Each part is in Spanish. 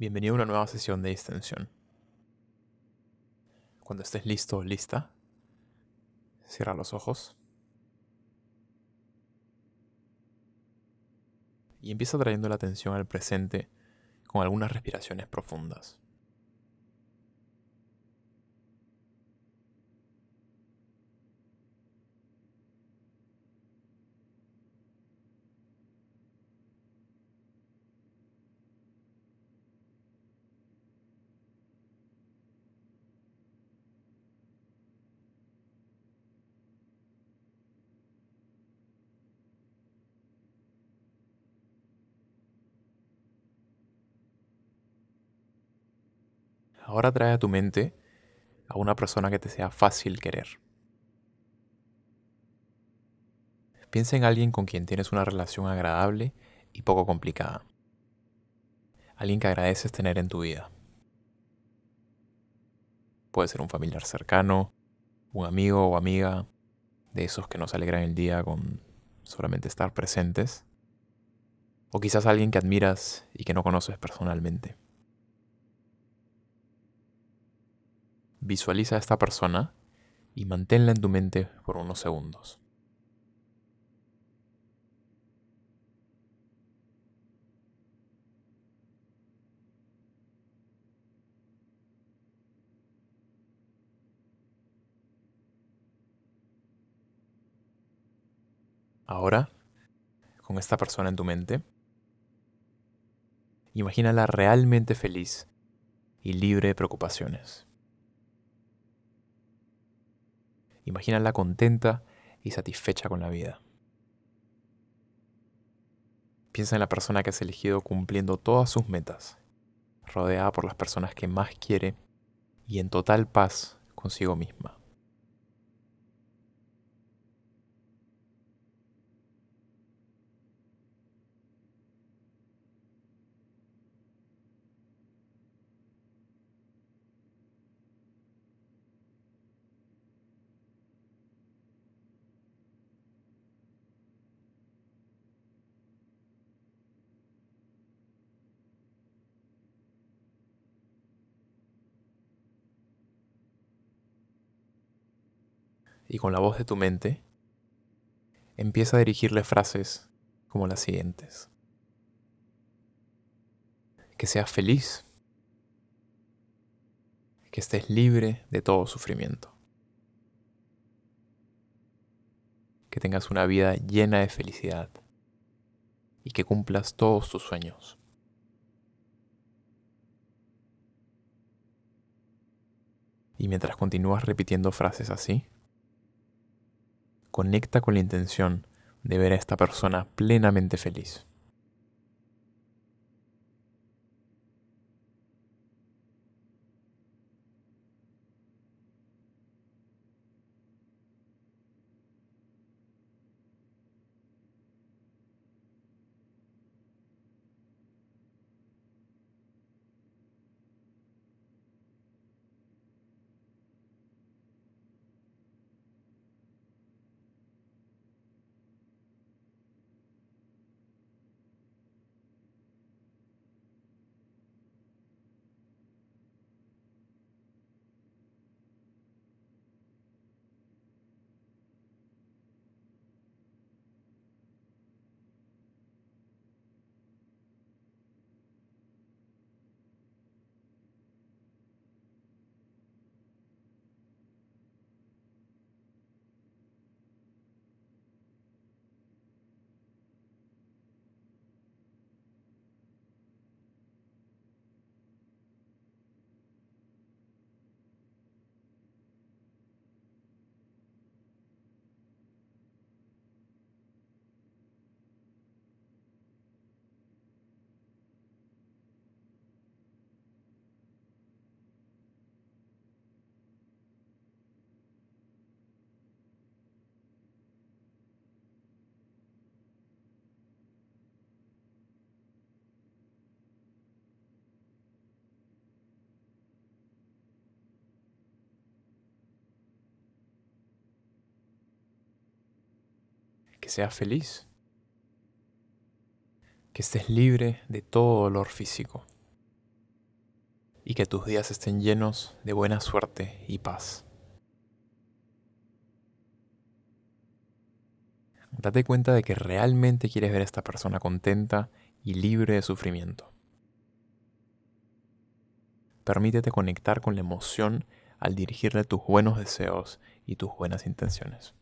Bienvenido a una nueva sesión de extensión. Cuando estés listo o lista, cierra los ojos y empieza trayendo la atención al presente con algunas respiraciones profundas. Ahora trae a tu mente a una persona que te sea fácil querer. Piensa en alguien con quien tienes una relación agradable y poco complicada. Alguien que agradeces tener en tu vida. Puede ser un familiar cercano, un amigo o amiga, de esos que nos alegran el día con solamente estar presentes. O quizás alguien que admiras y que no conoces personalmente. Visualiza a esta persona y manténla en tu mente por unos segundos. Ahora, con esta persona en tu mente, imagínala realmente feliz y libre de preocupaciones. Imagínala contenta y satisfecha con la vida. Piensa en la persona que has elegido cumpliendo todas sus metas, rodeada por las personas que más quiere y en total paz consigo misma. Y con la voz de tu mente, empieza a dirigirle frases como las siguientes. Que seas feliz, que estés libre de todo sufrimiento, que tengas una vida llena de felicidad y que cumplas todos tus sueños. Y mientras continúas repitiendo frases así, conecta con la intención de ver a esta persona plenamente feliz. Seas feliz, que estés libre de todo dolor físico. y que tus días estén llenos de buena suerte y paz. Date cuenta de que realmente quieres ver a esta persona contenta y libre de sufrimiento. Permítete conectar con la emoción al dirigirle tus buenos deseos y tus buenas intenciones.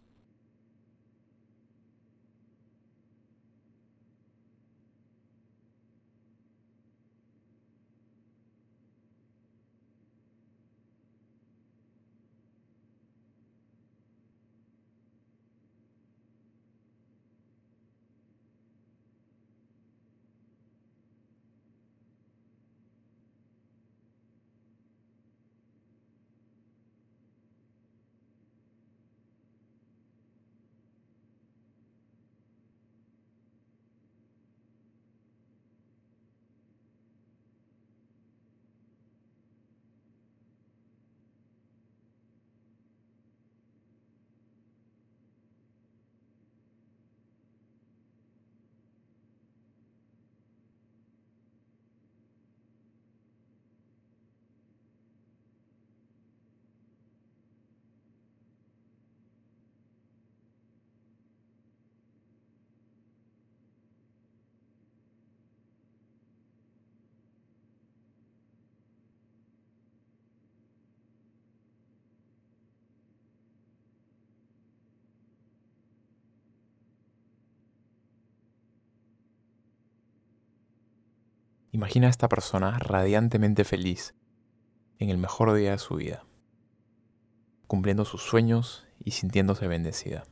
Imagina a esta persona radiantemente feliz en el mejor día de su vida, cumpliendo sus sueños y sintiéndose bendecida.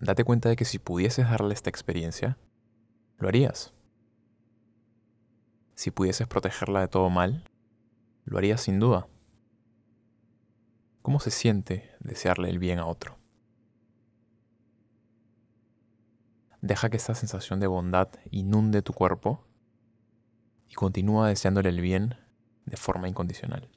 Date cuenta de que si pudieses darle esta experiencia, lo harías. Si pudieses protegerla de todo mal, lo harías sin duda. ¿Cómo se siente desearle el bien a otro? Deja que esta sensación de bondad inunde tu cuerpo y continúa deseándole el bien de forma incondicional.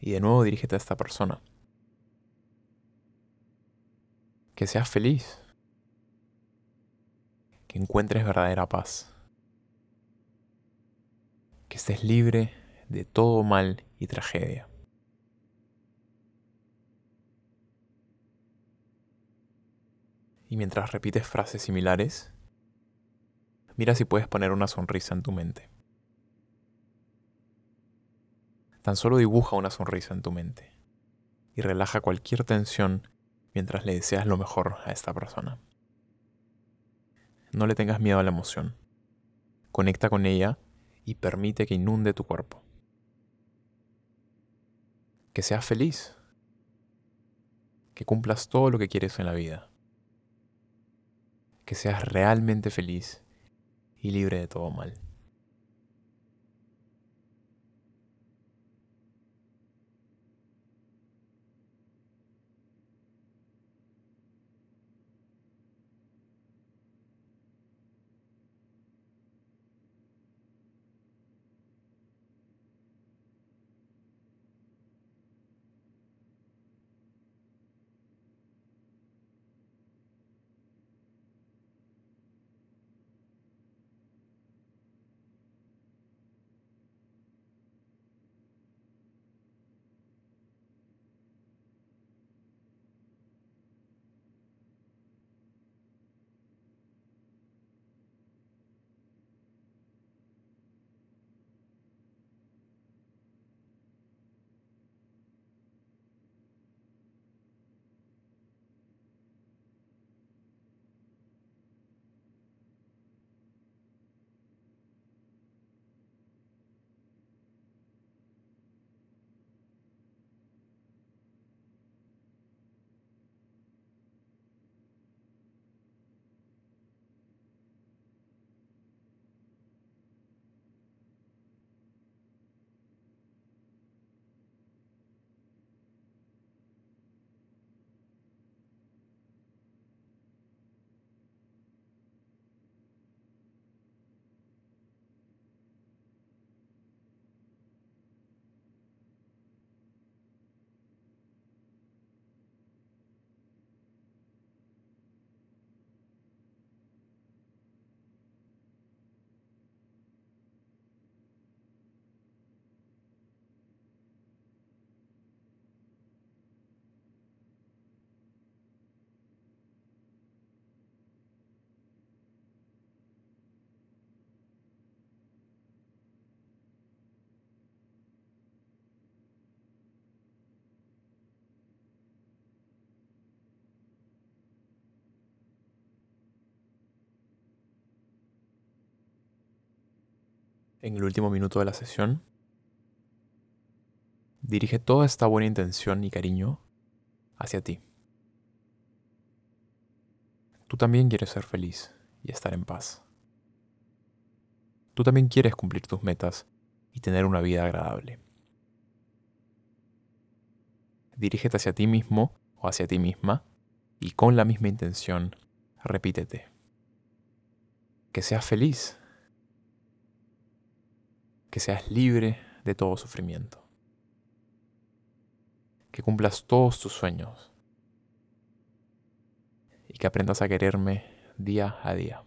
Y de nuevo dirígete a esta persona. Que seas feliz. Que encuentres verdadera paz. Que estés libre de todo mal y tragedia. Y mientras repites frases similares, mira si puedes poner una sonrisa en tu mente. Tan solo dibuja una sonrisa en tu mente y relaja cualquier tensión mientras le deseas lo mejor a esta persona. No le tengas miedo a la emoción. Conecta con ella y permite que inunde tu cuerpo. Que seas feliz. Que cumplas todo lo que quieres en la vida. Que seas realmente feliz y libre de todo mal. En el último minuto de la sesión, dirige toda esta buena intención y cariño hacia ti. Tú también quieres ser feliz y estar en paz. Tú también quieres cumplir tus metas y tener una vida agradable. Dirígete hacia ti mismo o hacia ti misma y con la misma intención repítete. Que seas feliz que seas libre de todo sufrimiento, que cumplas todos tus sueños y que aprendas a quererme día a día.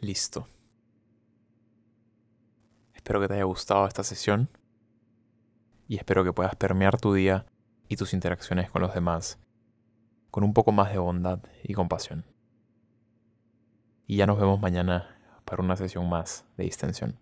Listo. Espero que te haya gustado esta sesión y espero que puedas permear tu día y tus interacciones con los demás con un poco más de bondad y compasión. Y ya nos vemos mañana para una sesión más de distensión.